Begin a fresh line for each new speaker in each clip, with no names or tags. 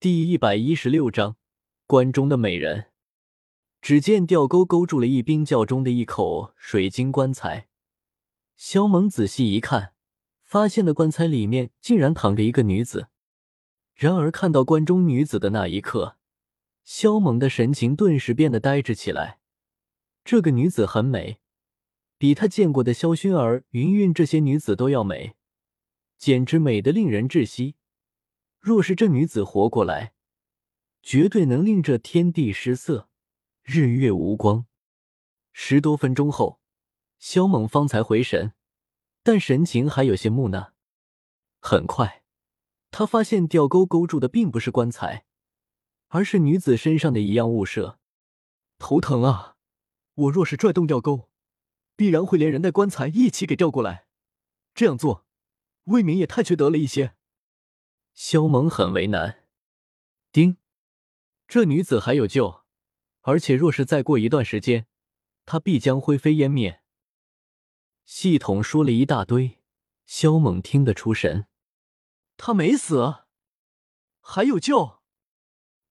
第一百一十六章，关中的美人。只见吊钩勾住了一冰窖中的一口水晶棺材。萧猛仔细一看，发现的棺材里面竟然躺着一个女子。然而看到棺中女子的那一刻，萧猛的神情顿时变得呆滞起来。这个女子很美，比他见过的萧薰儿、云韵这些女子都要美，简直美得令人窒息。若是这女子活过来，绝对能令这天地失色，日月无光。十多分钟后，萧猛方才回神，但神情还有些木讷。很快，他发现吊钩勾住的并不是棺材，而是女子身上的一样物色。头疼啊！我若是拽动吊钩，必然会连人带棺材一起给吊过来。这样做，未免也太缺德了一些。萧猛很为难。丁，这女子还有救，而且若是再过一段时间，她必将灰飞烟灭。系统说了一大堆，萧猛听得出神。她没死，还有救。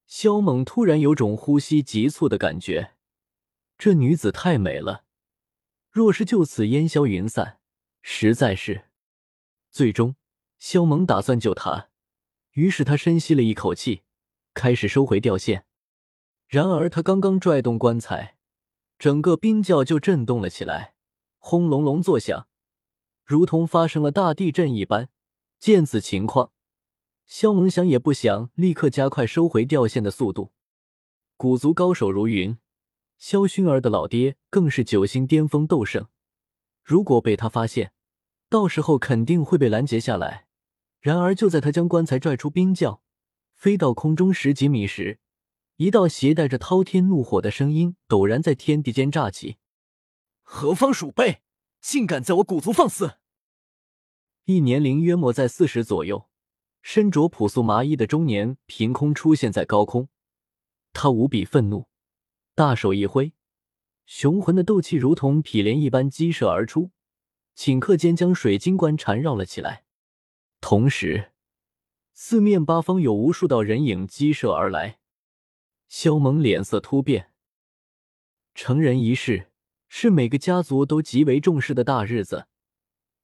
萧猛突然有种呼吸急促的感觉。这女子太美了，若是就此烟消云散，实在是……最终，萧猛打算救她。于是他深吸了一口气，开始收回吊线。然而他刚刚拽动棺材，整个冰窖就震动了起来，轰隆隆作响，如同发生了大地震一般。见此情况，萧猛想也不想，立刻加快收回吊线的速度。古族高手如云，萧薰儿的老爹更是九星巅峰斗圣，如果被他发现，到时候肯定会被拦截下来。然而，就在他将棺材拽出冰窖，飞到空中十几米时，一道携带着滔天怒火的声音陡然在天地间炸起：“何方鼠辈，竟敢在我古族放肆！”一年龄约莫在四十左右、身着朴素麻衣的中年凭空出现在高空，他无比愤怒，大手一挥，雄浑的斗气如同匹连一般激射而出，顷刻间将水晶棺缠绕了起来。同时，四面八方有无数道人影激射而来。萧猛脸色突变。成人仪式是每个家族都极为重视的大日子，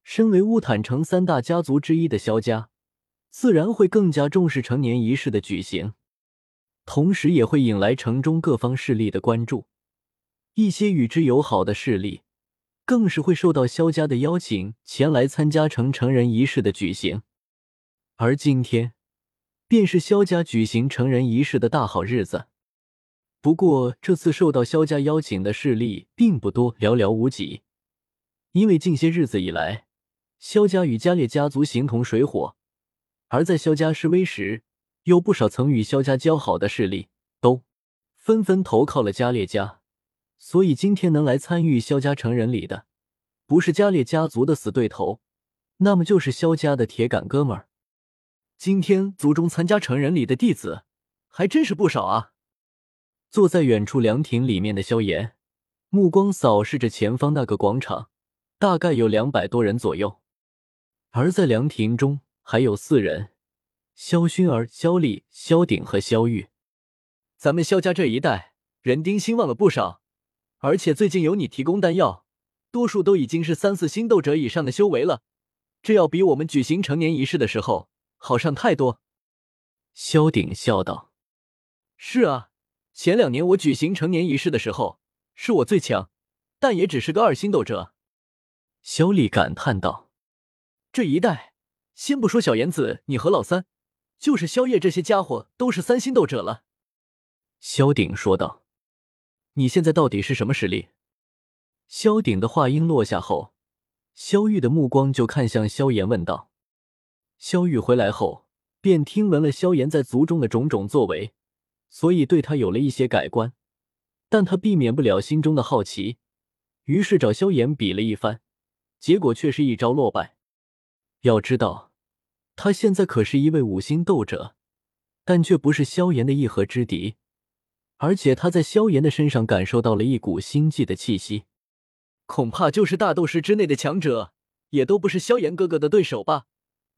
身为乌坦城三大家族之一的萧家，自然会更加重视成年仪式的举行，同时也会引来城中各方势力的关注。一些与之友好的势力。更是会受到萧家的邀请前来参加成成人仪式的举行，而今天便是萧家举行成人仪式的大好日子。不过，这次受到萧家邀请的势力并不多，寥寥无几。因为近些日子以来，萧家与家烈家族形同水火，而在萧家示威时，有不少曾与萧家交好的势力都纷纷投靠了家列家。所以今天能来参与萧家成人礼的，不是家列家族的死对头，那么就是萧家的铁杆哥们儿。今天族中参加成人礼的弟子还真是不少啊！坐在远处凉亭里面的萧炎，目光扫视着前方那个广场，大概有两百多人左右。而在凉亭中还有四人：萧薰儿、萧丽、萧鼎和萧玉。咱们萧家这一代人丁兴旺了不少。而且最近有你提供丹药，多数都已经是三四星斗者以上的修为了，这要比我们举行成年仪式的时候好上太多。萧鼎笑道：“是啊，前两年我举行成年仪式的时候是我最强，但也只是个二星斗者。”萧丽感叹道：“这一代，先不说小言子你和老三，就是萧夜这些家伙都是三星斗者了。”萧鼎说道。你现在到底是什么实力？萧鼎的话音落下后，萧玉的目光就看向萧炎，问道：“萧玉回来后，便听闻了萧炎在族中的种种作为，所以对他有了一些改观。但他避免不了心中的好奇，于是找萧炎比了一番，结果却是一招落败。要知道，他现在可是一位五星斗者，但却不是萧炎的一合之敌。”而且他在萧炎的身上感受到了一股心悸的气息，恐怕就是大斗师之内的强者，也都不是萧炎哥哥的对手吧？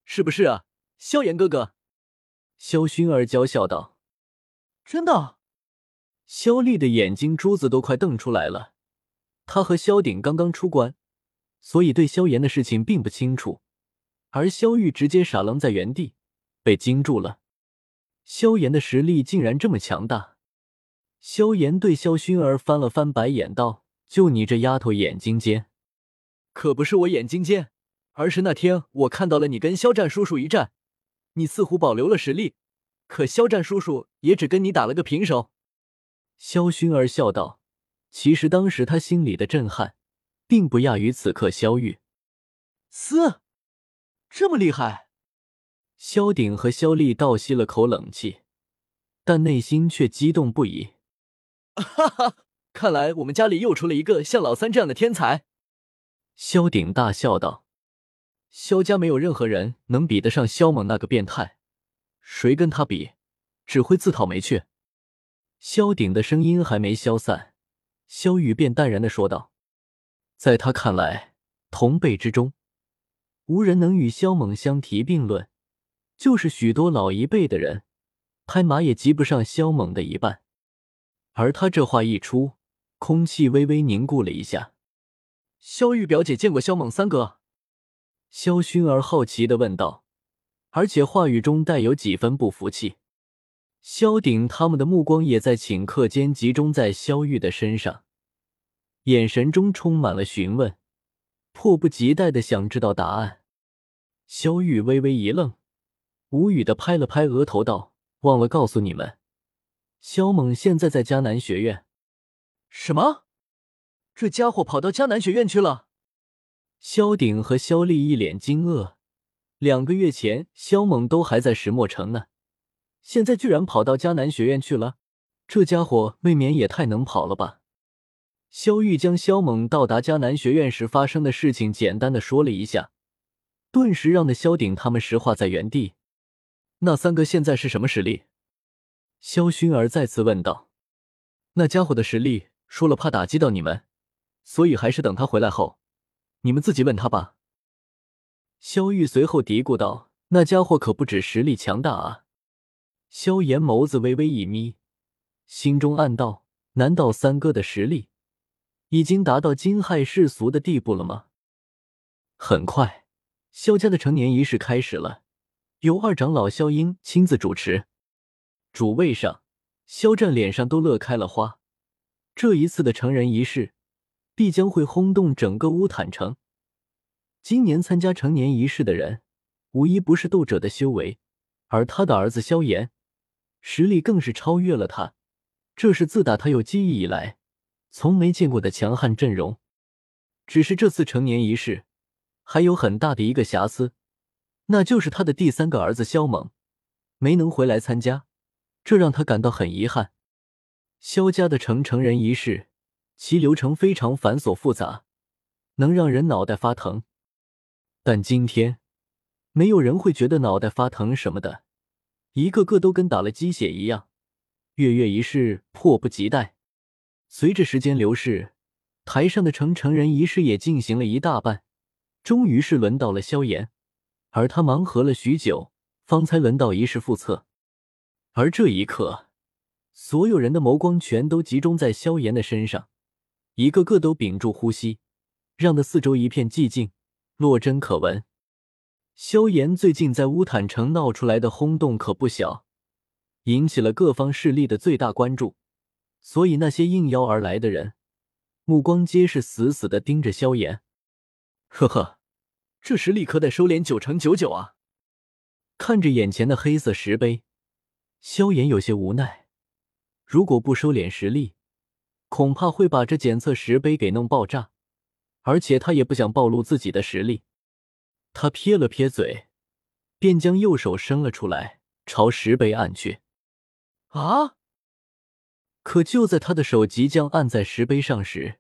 是不是啊，萧炎哥哥？萧薰儿娇笑道：“
真的。”
萧丽的眼睛珠子都快瞪出来了。他和萧鼎刚刚出关，所以对萧炎的事情并不清楚，而萧玉直接傻愣在原地，被惊住了。萧炎的实力竟然这么强大！萧炎对萧薰儿翻了翻白眼，道：“就你这丫头眼睛尖，
可不是我眼睛尖，而是那天我看到了你跟肖战叔叔一战，你似乎保留了实力，可肖战叔叔也只跟你打了个平手。”
萧薰儿笑道：“其实当时他心里的震撼，并不亚于此刻萧玉。
嘶，这么厉害！”
萧鼎和萧丽倒吸了口冷气，但内心却激动不已。
哈哈，看来我们家里又出了一个像老三这样的天才。
萧鼎大笑道：“萧家没有任何人能比得上萧猛那个变态，谁跟他比，只会自讨没趣。”萧鼎的声音还没消散，萧雨便淡然的说道：“在他看来，同辈之中，无人能与萧猛相提并论，就是许多老一辈的人，拍马也及不上萧猛的一半。”而他这话一出，空气微微凝固了一下。
萧玉表姐见过萧猛三哥？
萧薰儿好奇的问道，而且话语中带有几分不服气。萧鼎他们的目光也在顷刻间集中在萧玉的身上，眼神中充满了询问，迫不及待的想知道答案。萧玉微微一愣，无语的拍了拍额头，道：“忘了告诉你们，萧猛现在在迦南学院。”
什么？这家伙跑到迦南学院去了？
萧鼎和萧丽一脸惊愕。两个月前，萧猛都还在石墨城呢。现在居然跑到迦南学院去了，这家伙未免也太能跑了吧！萧玉将萧猛到达迦南学院时发生的事情简单的说了一下，顿时让那萧鼎他们石化在原地。那三个现在是什么实力？萧薰儿再次问道。那家伙的实力说了怕打击到你们，所以还是等他回来后，你们自己问他吧。萧玉随后嘀咕道：“那家伙可不止实力强大啊！”萧炎眸子微微一眯，心中暗道：难道三哥的实力已经达到惊骇世俗的地步了吗？很快，萧家的成年仪式开始了，由二长老萧英亲自主持。主位上，萧战脸上都乐开了花。这一次的成人仪式，必将会轰动整个乌坦城。今年参加成年仪式的人，无一不是斗者的修为，而他的儿子萧炎。实力更是超越了他，这是自打他有记忆以来从没见过的强悍阵容。只是这次成年仪式还有很大的一个瑕疵，那就是他的第三个儿子萧猛没能回来参加，这让他感到很遗憾。萧家的成成人仪式，其流程非常繁琐复杂，能让人脑袋发疼。但今天，没有人会觉得脑袋发疼什么的。一个个都跟打了鸡血一样，跃跃仪式，迫不及待。随着时间流逝，台上的成成人仪式也进行了一大半，终于是轮到了萧炎，而他忙活了许久，方才轮到仪式复测。而这一刻，所有人的眸光全都集中在萧炎的身上，一个个都屏住呼吸，让得四周一片寂静，落针可闻。萧炎最近在乌坦城闹出来的轰动可不小，引起了各方势力的最大关注，所以那些应邀而来的人，目光皆是死死的盯着萧炎。呵呵，这实力可得收敛九成九九啊！看着眼前的黑色石碑，萧炎有些无奈。如果不收敛实力，恐怕会把这检测石碑给弄爆炸，而且他也不想暴露自己的实力。他撇了撇嘴，便将右手伸了出来，朝石碑按去。
啊！
可就在他的手即将按在石碑上时，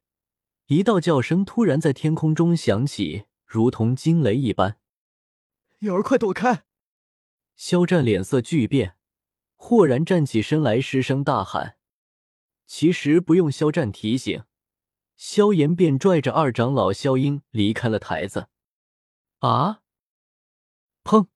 一道叫声突然在天空中响起，如同惊雷一般。
瑶儿，快躲开！
肖战脸色巨变，豁然站起身来，失声大喊。其实不用肖战提醒，萧炎便拽着二长老萧英离开了台子。
啊！
砰！